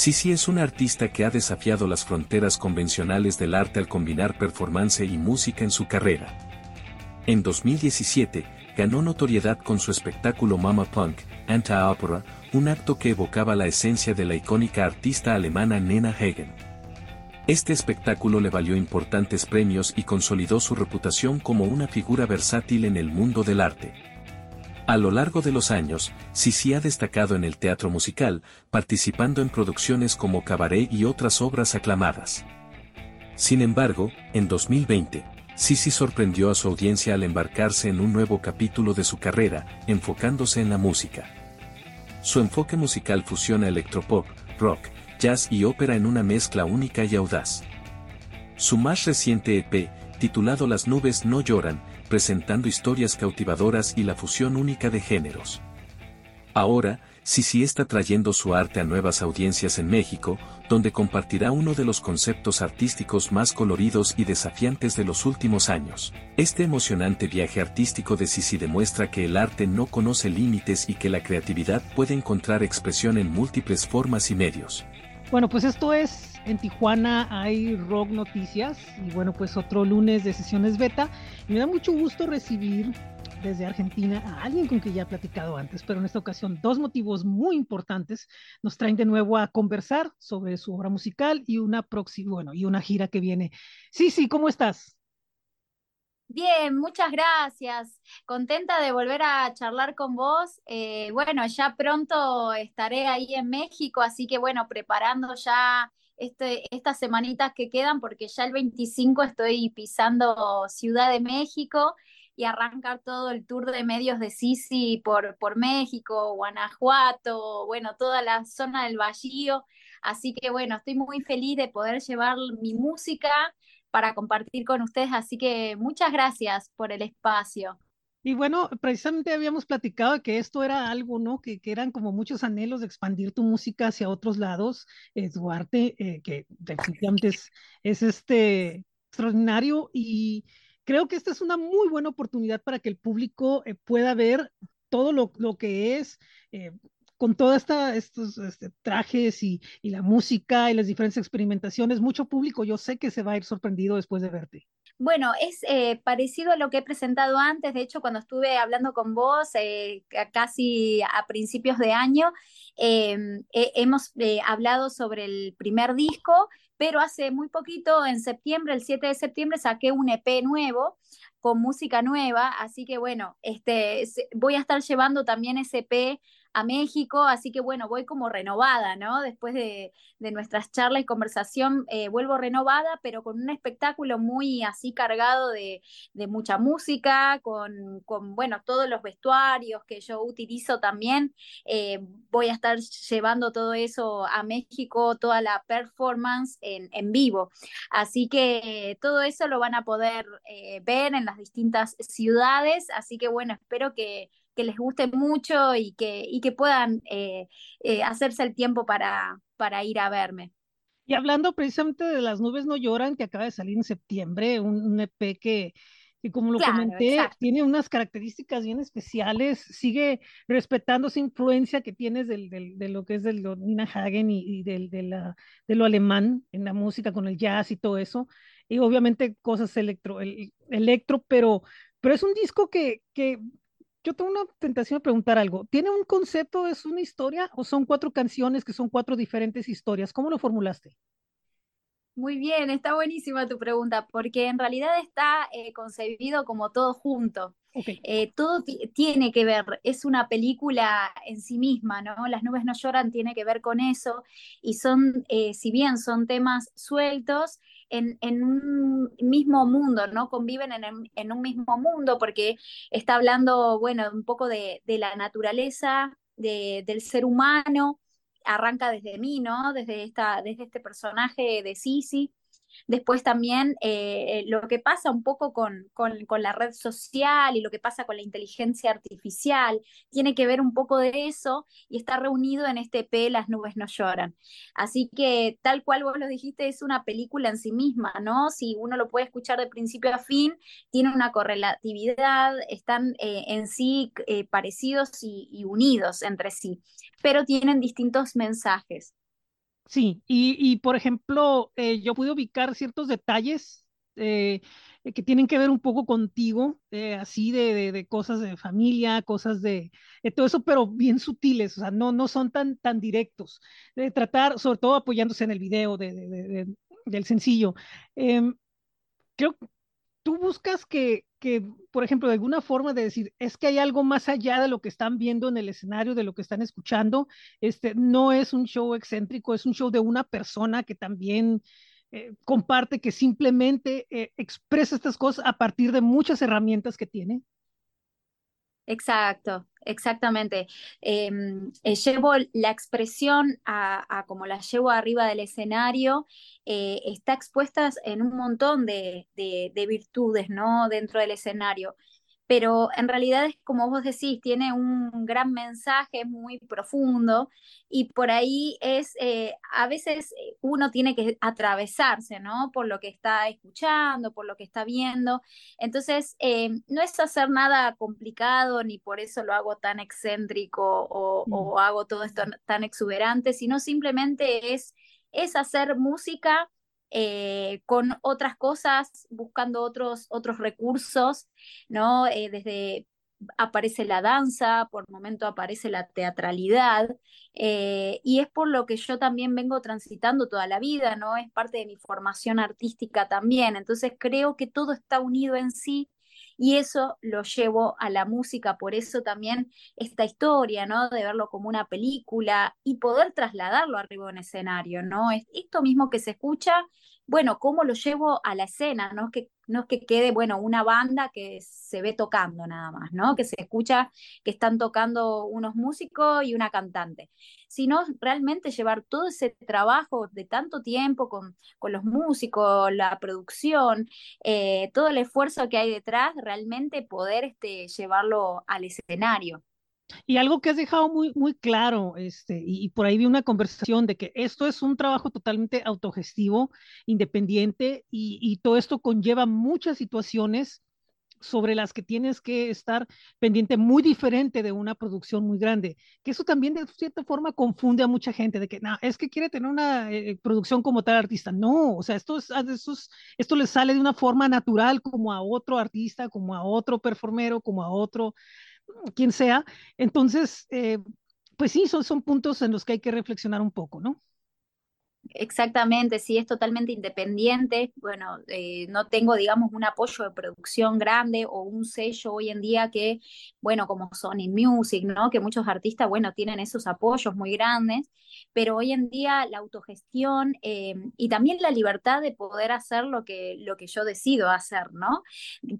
Sisi es una artista que ha desafiado las fronteras convencionales del arte al combinar performance y música en su carrera. En 2017, ganó notoriedad con su espectáculo Mama Punk, Anti-Opera, un acto que evocaba la esencia de la icónica artista alemana Nena Hagen. Este espectáculo le valió importantes premios y consolidó su reputación como una figura versátil en el mundo del arte. A lo largo de los años, Sisi ha destacado en el teatro musical, participando en producciones como Cabaret y otras obras aclamadas. Sin embargo, en 2020, Sisi sorprendió a su audiencia al embarcarse en un nuevo capítulo de su carrera, enfocándose en la música. Su enfoque musical fusiona electropop, rock, jazz y ópera en una mezcla única y audaz. Su más reciente EP, titulado Las nubes no lloran, presentando historias cautivadoras y la fusión única de géneros. Ahora, Sisi está trayendo su arte a nuevas audiencias en México, donde compartirá uno de los conceptos artísticos más coloridos y desafiantes de los últimos años. Este emocionante viaje artístico de Sisi demuestra que el arte no conoce límites y que la creatividad puede encontrar expresión en múltiples formas y medios. Bueno, pues esto es en Tijuana hay Rock Noticias y bueno, pues otro lunes de sesiones beta. me da mucho gusto recibir desde Argentina a alguien con quien ya he platicado antes, pero en esta ocasión dos motivos muy importantes nos traen de nuevo a conversar sobre su obra musical y una próxima, bueno, y una gira que viene. Sí, sí, ¿cómo estás? Bien, muchas gracias. Contenta de volver a charlar con vos. Eh, bueno, ya pronto estaré ahí en México, así que bueno, preparando ya este, estas semanitas que quedan, porque ya el 25 estoy pisando Ciudad de México y arrancar todo el tour de medios de Sisi por, por México, Guanajuato, bueno, toda la zona del Bajío. Así que bueno, estoy muy feliz de poder llevar mi música para compartir con ustedes, así que muchas gracias por el espacio. Y bueno, precisamente habíamos platicado que esto era algo, ¿no? Que, que, eran como muchos anhelos de expandir tu música hacia otros lados. Es Duarte, eh, que definitivamente es, es, este extraordinario y creo que esta es una muy buena oportunidad para que el público eh, pueda ver todo lo, lo que es. Eh, con todos estos este, trajes y, y la música y las diferentes experimentaciones, mucho público yo sé que se va a ir sorprendido después de verte. Bueno, es eh, parecido a lo que he presentado antes, de hecho cuando estuve hablando con vos eh, casi a principios de año, em, hemos eh, hablado sobre el primer disco, pero hace muy poquito, en septiembre, el 7 de septiembre, saqué un EP nuevo con música nueva, así que bueno, este, voy a estar llevando también ese EP a México, así que bueno, voy como renovada, ¿no? Después de, nuestras charlas y conversación, eh, vuelvo renovada, pero con un espectáculo muy así cargado de, mucha música, con, con, bueno, todos los vestuarios que yo utilizo también. Eh, voy a estar llevando todo eso a México, toda la performance en, en vivo. Así que todo eso lo van a poder eh, ver en las distintas ciudades, así que bueno, espero que que les guste mucho y que, y que puedan eh, eh, hacerse el tiempo para, para ir a verme. Y hablando precisamente de Las nubes no lloran, que acaba de salir en septiembre, un, EP que, que como lo comenté, tiene unas características bien especiales, sigue respetando esa influencia que tienes del, del, de lo que es del Nina Hagen y, del, de, la, de lo alemán en la música con el jazz y todo eso, y obviamente cosas electro, el, electro pero, pero es un disco que, que yo tengo una tentación de preguntar algo. ¿Tiene un concepto, es una historia o son cuatro canciones que son cuatro diferentes historias? ¿Cómo lo formulaste? Muy bien, está buenísima tu pregunta, porque en realidad está eh, concebido como todo junto. Eh, todo tiene que ver, es una película en sí misma, ¿no? Las nubes no lloran tiene que ver con eso, y son, eh, si bien son temas sueltos, en, un mismo mundo, ¿no? Conviven en, un mismo mundo porque está hablando, bueno, un poco de, la naturaleza, del ser humano, arranca desde mí, ¿no? Desde, esta, desde este personaje de Sisi, Después también eh, lo que pasa un poco con, con, la red social y lo que pasa con la inteligencia artificial, tiene que ver un poco de eso y está reunido en este P, Las nubes no lloran. Así que tal cual vos lo dijiste, es una película en sí misma, ¿no? Si uno lo puede escuchar de principio a fin, tiene una correlatividad, están eh, en sí eh, parecidos y unidos entre sí, pero tienen distintos mensajes. Sí, y, por ejemplo, eh, yo pude ubicar ciertos detalles eh, que tienen que ver un poco contigo, eh, así de, de, cosas de familia, cosas de, todo eso, pero bien sutiles, o sea, no, no son tan, tan directos. De tratar, sobre todo apoyándose en el video de, del sencillo. Em, creo tú buscas que, que, por ejemplo, de alguna forma de decir, es que hay algo más allá de lo que están viendo en el escenario, de lo que están escuchando, este, no es un show excéntrico, es un show de una persona que también eh, comparte, que simplemente eh, expresa estas cosas a partir de muchas herramientas que tiene. Exacto, exactamente. Em, eh, llevo la expresión a, como la llevo arriba del escenario, eh, está expuesta en un montón de, de, virtudes, ¿no? Dentro del escenario pero en realidad es como vos decís, tiene un gran mensaje muy profundo y por ahí es, eh, a veces eh, uno tiene que atravesarse, ¿no? Por lo que está escuchando, por lo que está viendo. Entonces, eh, no es hacer nada complicado, ni por eso lo hago tan excéntrico o, mm. o hago todo esto tan exuberante, sino simplemente es, es hacer música eh, con otras cosas, buscando otros, otros recursos, ¿no? Eh, desde aparece la danza, por momento aparece la teatralidad, eh, y es por lo que yo también vengo transitando toda la vida, ¿no? Es parte de mi formación artística también, entonces creo que todo está unido en sí y eso lo llevo a la música, por eso también esta historia, ¿no? De verlo como una película y poder trasladarlo arriba en escenario, ¿no? Esto mismo que se escucha, bueno, ¿cómo lo llevo a la escena? No es no es que quede, bueno, una banda que se ve tocando nada más, ¿no? Que se escucha que están tocando unos músicos y una cantante, sino realmente llevar todo ese trabajo de tanto tiempo con, con los músicos, la producción, eh, todo el esfuerzo que hay detrás, realmente poder este, llevarlo al escenario. Y algo que has dejado muy, muy claro, este, y, por ahí vi una conversación de que esto es un trabajo totalmente autogestivo, independiente, y, y, todo esto conlleva muchas situaciones sobre las que tienes que estar pendiente muy diferente de una producción muy grande, que eso también de cierta forma confunde a mucha gente de que, no, es que quiere tener una eh, producción como tal artista. No, o sea, esto, es, esto, esto le sale de una forma natural como a otro artista, como a otro performero, como a otro quien sea. Entonces, eh, pues sí, son, son puntos en los que hay que reflexionar un poco, ¿no? Exactamente, sí, es totalmente independiente. Bueno, eh, no tengo, digamos, un apoyo de producción grande o un sello hoy en día que, bueno, como Sony Music, ¿no? Que muchos artistas, bueno, tienen esos apoyos muy grandes, pero hoy en día la autogestión eh, y también la libertad de poder hacer lo que, lo que yo decido hacer, ¿no?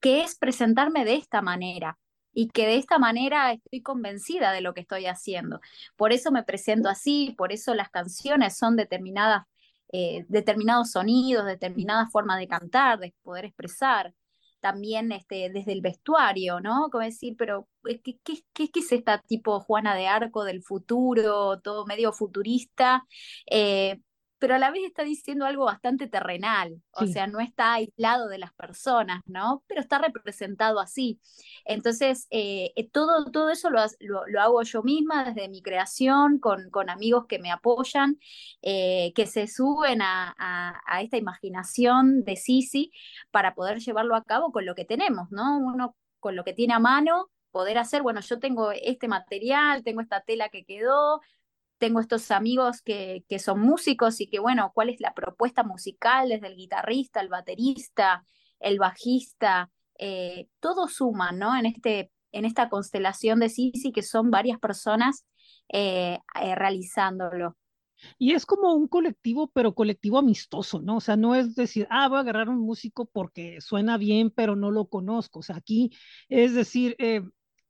Que es presentarme de esta manera y que de esta manera estoy convencida de lo que estoy haciendo. Por eso me presento así, por eso las canciones son determinadas, eh, determinados sonidos, determinadas formas de cantar, de poder expresar. También este, desde el vestuario, ¿no? Como decir, pero eh, ¿qué, qué, qué, qué es esta tipo Juana de Arco del futuro, todo medio futurista? Eh, pero a la vez está diciendo algo bastante terrenal, o sea, no está aislado de las personas, ¿no? Pero está representado así. Entonces, eh, eh, todo, todo eso lo, lo, hago yo misma desde mi creación, con, con amigos que me apoyan, eh, que se suben a, a, esta imaginación de Sisi para poder llevarlo a cabo con lo que tenemos, ¿no? Uno con lo que tiene a mano poder hacer, bueno, yo tengo este material, tengo esta tela que quedó, tengo estos amigos que, que, son músicos y que, bueno, cuál es la propuesta musical desde el guitarrista, el baterista, el bajista, eh, todo suma, ¿no? En, este, en esta constelación de Sisi, que son varias personas eh, eh, realizándolo. Y es como un colectivo, pero colectivo amistoso, ¿no? O sea, no es decir, ah, voy a agarrar un músico porque suena bien, pero no lo conozco. O sea, aquí es decir,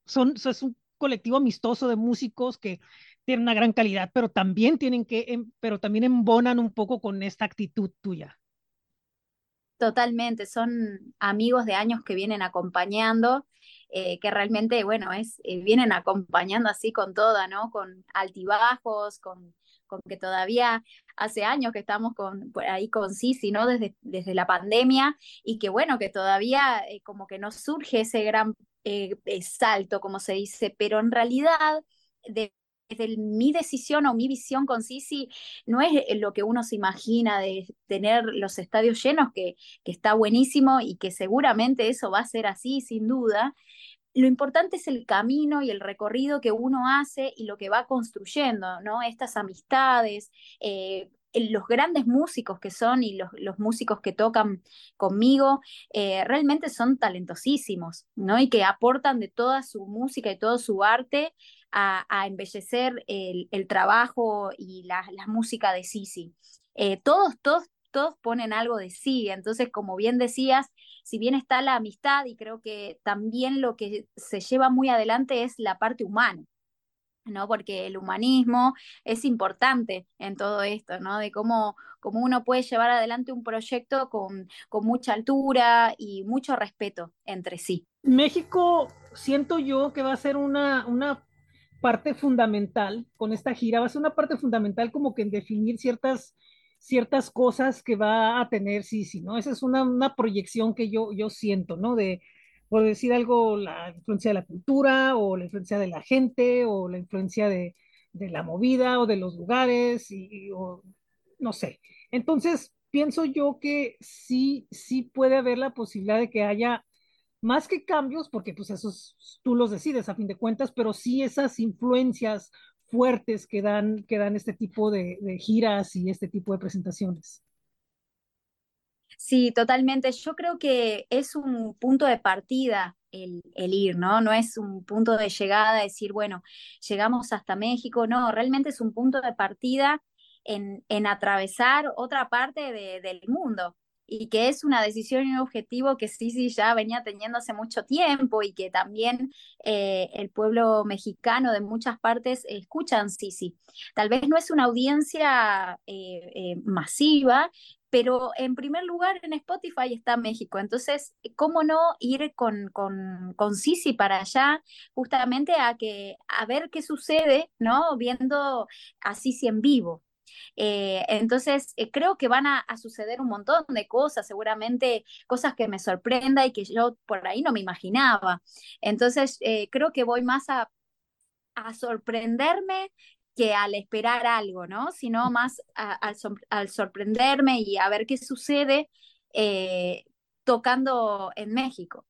son, es un colectivo amistoso de músicos que tienen una gran calidad, pero también tienen que, em, pero también embonan un poco con esta actitud tuya. Totalmente, son amigos de años que vienen acompañando, eh, que realmente, bueno, es, eh, vienen acompañando así con toda, ¿no? Con altibajos, con, con que todavía hace años que estamos con, ahí con Sisi, ¿no? Desde, desde la pandemia, y que bueno, que todavía eh, como que no surge ese gran salto, como se dice, pero en realidad de desde mi decisión o mi visión con Sisi no es lo que uno se imagina de tener los estadios llenos, que, que está buenísimo y que seguramente eso va a ser así, sin duda. Lo importante es el camino y el recorrido que uno hace y lo que va construyendo, ¿no? Estas amistades, eh, los grandes músicos que son y los, los músicos que tocan conmigo eh, realmente son talentosísimos, ¿no? Y que aportan de toda su música y todo su arte a, embellecer el, trabajo y la, música de Sisi. Eh, todos, todos, todos ponen algo de sí, entonces como bien decías, si bien está la amistad y creo que también lo que se lleva muy adelante es la parte humana. ¿no? Porque el humanismo es importante en todo esto, ¿no? De cómo, cómo uno puede llevar adelante un proyecto con, con mucha altura y mucho respeto entre sí. México, siento yo que va a ser una, una parte fundamental con esta gira, va a ser una parte fundamental como que en definir ciertas, ciertas cosas que va a tener sí, sí, ¿no? Esa es una, una proyección que yo, yo siento, ¿no? De, por decir algo, la influencia de la cultura o la influencia de la gente o la influencia de, la movida o de los lugares y, o, no sé. Entonces, pienso yo que sí, sí puede haber la posibilidad de que haya más que cambios, porque pues esos tú los decides a fin de cuentas, pero sí esas influencias fuertes que dan, que dan este tipo de giras y este tipo de presentaciones. Sí, totalmente. Yo creo que es un punto de partida el, ir, ¿no? No es un punto de llegada, decir, bueno, llegamos hasta México, no, realmente es un punto de partida en, en atravesar otra parte del mundo y que es una decisión y un objetivo que sí, sí, ya venía teniendo hace mucho tiempo y que también eh, el pueblo mexicano de muchas partes escuchan sí, sí. Tal vez no es una audiencia eh, eh, masiva, pero en primer lugar en Spotify está México. Entonces, ¿cómo no ir con, con, con Sisi para allá justamente a, que, a ver qué sucede, ¿no? Viendo a Sisi en vivo. Eh, entonces, eh, creo que van a, suceder un montón de cosas, seguramente cosas que me sorprenda y que yo por ahí no me imaginaba. Entonces, eh, creo que voy más a, a sorprenderme que al esperar algo, ¿no? Sino más al, sorprenderme y a ver qué sucede eh, tocando en México.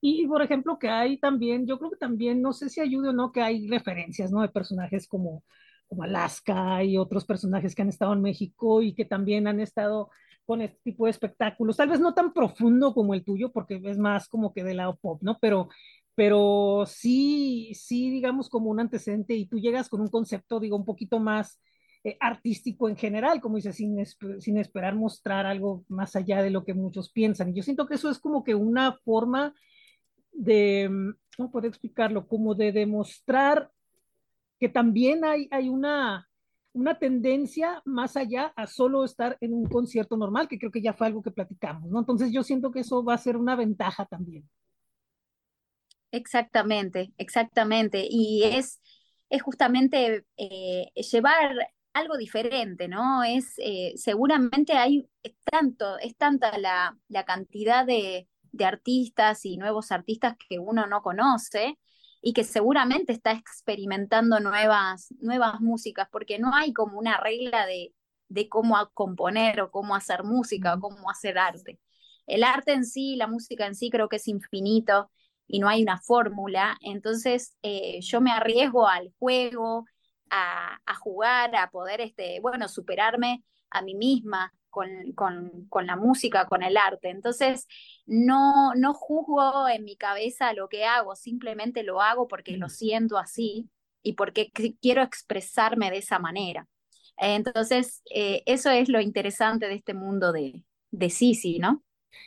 Y, por ejemplo, que hay también, yo creo que también, no sé si ayuda o no, que hay referencias, ¿no? De personajes como, como Alaska y otros personajes que han estado en México y que también han estado con este tipo de espectáculos, tal vez no tan profundo como el tuyo, porque es más como que de lado pop, ¿no? Pero pero sí, sí, digamos, como un antecedente y tú llegas con un concepto, digo, un poquito más eh, artístico en general, como dices, sin, sin esperar mostrar algo más allá de lo que muchos piensan. Y yo siento que eso es como que una forma de, ¿cómo puedo explicarlo? Como de demostrar que también hay, hay una, una tendencia más allá a solo estar en un concierto normal, que creo que ya fue algo que platicamos, ¿no? Entonces yo siento que eso va a ser una ventaja también. Exactamente, exactamente. Y es, es justamente eh, llevar algo diferente, ¿no? Es eh, seguramente hay tanto, es tanta la, la cantidad de, de, artistas y nuevos artistas que uno no conoce y que seguramente está experimentando nuevas, nuevas músicas, porque no hay como una regla de, de cómo componer o cómo hacer música o cómo hacer arte. El arte en sí, la música en sí creo que es infinito y no hay una fórmula, entonces eh, yo me arriesgo al juego, a, jugar, a poder, este, bueno, superarme a mí misma con, con, la música, con el arte. Entonces, no, no juzgo en mi cabeza lo que hago, simplemente lo hago porque lo siento así y porque quiero expresarme de esa manera. Entonces, eh, eso es lo interesante de este mundo de, de Sisi, ¿no?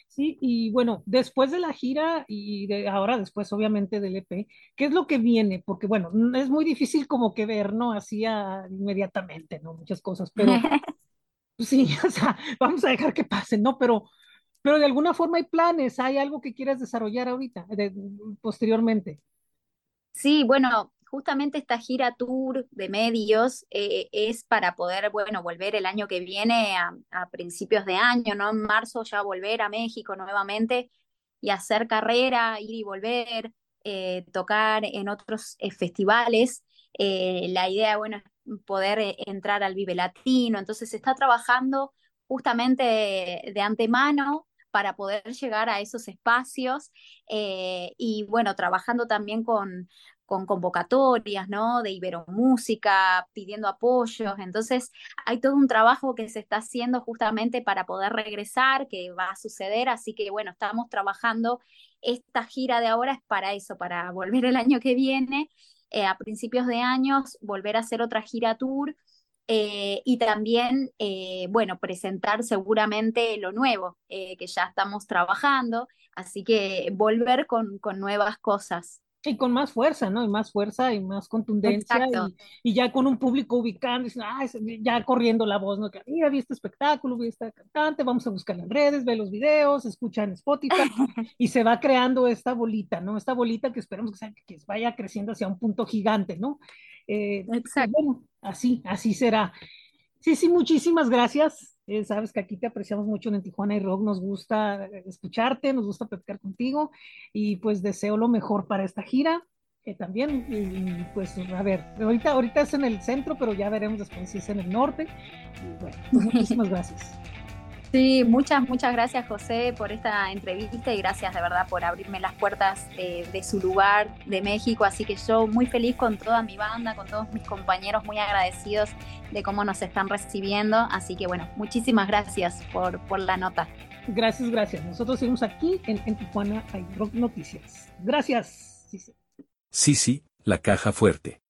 Sí, y bueno, después de la gira y de ahora después obviamente del EP, ¿qué es lo que viene? Porque bueno, es muy difícil como que ver, ¿no? Así inmediatamente, ¿no? Muchas cosas, pero sí, o sea, vamos a dejar que pasen, ¿no? Pero, pero de alguna forma hay planes, hay algo que quieras desarrollar ahorita, posteriormente. Sí, bueno, justamente esta gira tour de medios eh, es para poder, bueno, volver el año que viene a, principios de año, ¿no? En marzo ya volver a México nuevamente y hacer carrera, ir y volver, eh, tocar en otros eh, festivales. la idea, bueno, es poder entrar al Vive Latino, entonces se está trabajando justamente de antemano para poder llegar a esos espacios y bueno, trabajando también con, con convocatorias, ¿no? De Iberomúsica, pidiendo apoyos. Entonces, hay todo un trabajo que se está haciendo justamente para poder regresar, que va a suceder. Así que, bueno, estamos trabajando. Esta gira de ahora es para eso, para volver el año que viene, eh, a principios de años, volver a hacer otra gira tour. Eh, y también, eh, bueno, presentar seguramente lo nuevo que ya estamos trabajando, así que volver con, con nuevas cosas. Y con más fuerza, ¿no? Y más fuerza y más contundencia. Y, ya con un público ubicando, ya corriendo la voz, ¿no? Que mira, vi este espectáculo, vi esta cantante, vamos a buscar en redes, ve los videos, escucha en Spotify. y se va creando esta bolita, ¿no? Esta bolita que esperamos que, que vaya creciendo hacia un punto gigante, ¿no? Eh, Exacto. Bueno, así, así será. Sí, sí, muchísimas gracias. Eh, sabes que aquí te apreciamos mucho en Tijuana y Rock, nos gusta escucharte, nos gusta platicar contigo y pues deseo lo mejor para esta gira que también, y, pues a ver, ahorita, ahorita es en el centro, pero ya veremos después si es en el norte. Y bueno, pues, muchísimas gracias. Sí, muchas, muchas gracias José por esta entrevista y gracias de verdad por abrirme las puertas eh, de su lugar, de México. Así que yo muy feliz con toda mi banda, con todos mis compañeros, muy agradecidos de cómo nos están recibiendo. Así que bueno, muchísimas gracias por, por la nota. Gracias, gracias. Nosotros seguimos aquí en, en Tijuana hay Rock Noticias. Gracias. Sí, sí. Sí, sí, la caja fuerte.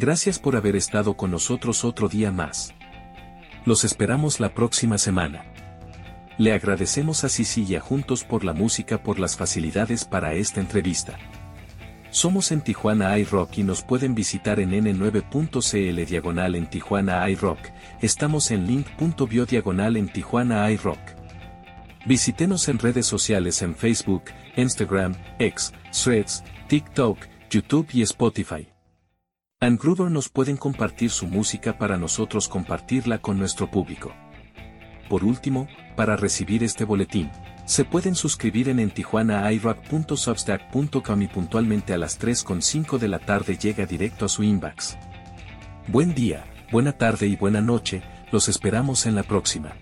Gracias por haber estado con nosotros otro día más. Los esperamos la próxima semana. Le agradecemos a Sisi y a Juntos por la música por las facilidades para esta entrevista. Somos en Tijuana iRock y nos pueden visitar en n9.cl diagonal en Tijuana iRock. Estamos en link.bio diagonal en Tijuana iRock. Visítenos en redes sociales en Facebook, Instagram, X, Threads, TikTok, YouTube y Spotify. En Gruber nos pueden compartir su música para nosotros compartirla con nuestro público. Por último, para recibir este boletín, se pueden suscribir en entijuanairock.substack.com y puntualmente a las 3.5 de la tarde llega directo a su inbox. Buen día, buena tarde y buena noche, los esperamos en la próxima.